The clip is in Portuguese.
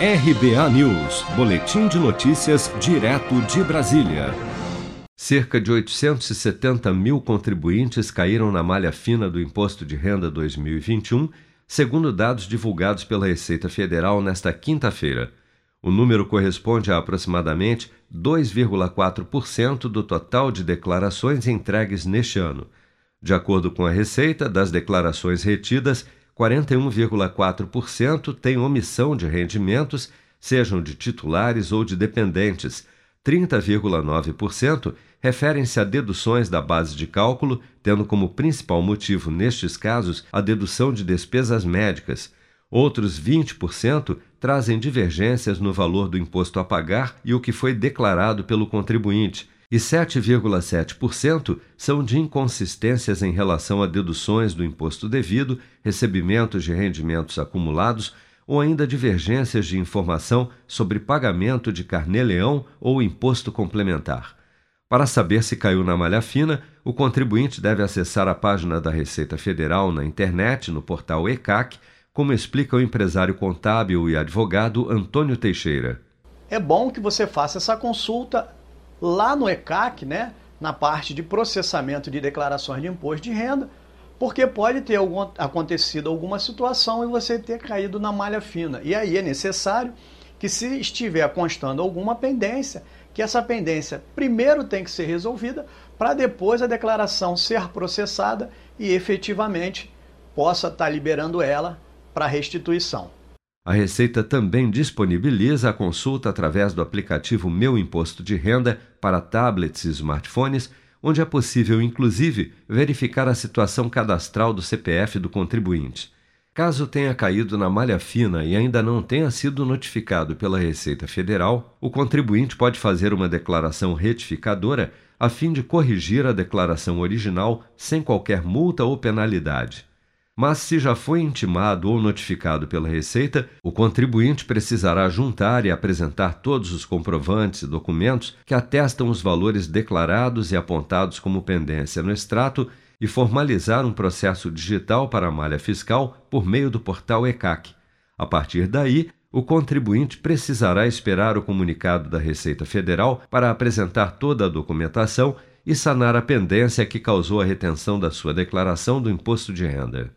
RBA News, Boletim de Notícias, direto de Brasília. Cerca de 870 mil contribuintes caíram na malha fina do Imposto de Renda 2021, segundo dados divulgados pela Receita Federal nesta quinta-feira. O número corresponde a aproximadamente 2,4% do total de declarações entregues neste ano. De acordo com a Receita, das declarações retidas, 41,4% têm omissão de rendimentos, sejam de titulares ou de dependentes. 30,9% referem-se a deduções da base de cálculo, tendo como principal motivo nestes casos a dedução de despesas médicas. Outros 20% trazem divergências no valor do imposto a pagar e o que foi declarado pelo contribuinte e 7,7% são de inconsistências em relação a deduções do imposto devido, recebimentos de rendimentos acumulados ou ainda divergências de informação sobre pagamento de carnê-leão ou imposto complementar. Para saber se caiu na malha fina, o contribuinte deve acessar a página da Receita Federal na internet, no portal ECAC, como explica o empresário contábil e advogado Antônio Teixeira. É bom que você faça essa consulta lá no ECAC, né, na parte de processamento de declarações de imposto de renda, porque pode ter algum, acontecido alguma situação e você ter caído na malha fina. E aí é necessário que, se estiver constando alguma pendência, que essa pendência primeiro tem que ser resolvida para depois a declaração ser processada e efetivamente possa estar tá liberando ela para restituição. A Receita também disponibiliza a consulta através do aplicativo Meu Imposto de Renda para tablets e smartphones, onde é possível, inclusive, verificar a situação cadastral do CPF do contribuinte. Caso tenha caído na malha fina e ainda não tenha sido notificado pela Receita Federal, o contribuinte pode fazer uma declaração retificadora a fim de corrigir a declaração original sem qualquer multa ou penalidade. Mas se já foi intimado ou notificado pela Receita, o contribuinte precisará juntar e apresentar todos os comprovantes e documentos que atestam os valores declarados e apontados como pendência no extrato e formalizar um processo digital para a malha fiscal por meio do portal ECAC. A partir daí, o contribuinte precisará esperar o comunicado da Receita Federal para apresentar toda a documentação e sanar a pendência que causou a retenção da sua declaração do imposto de renda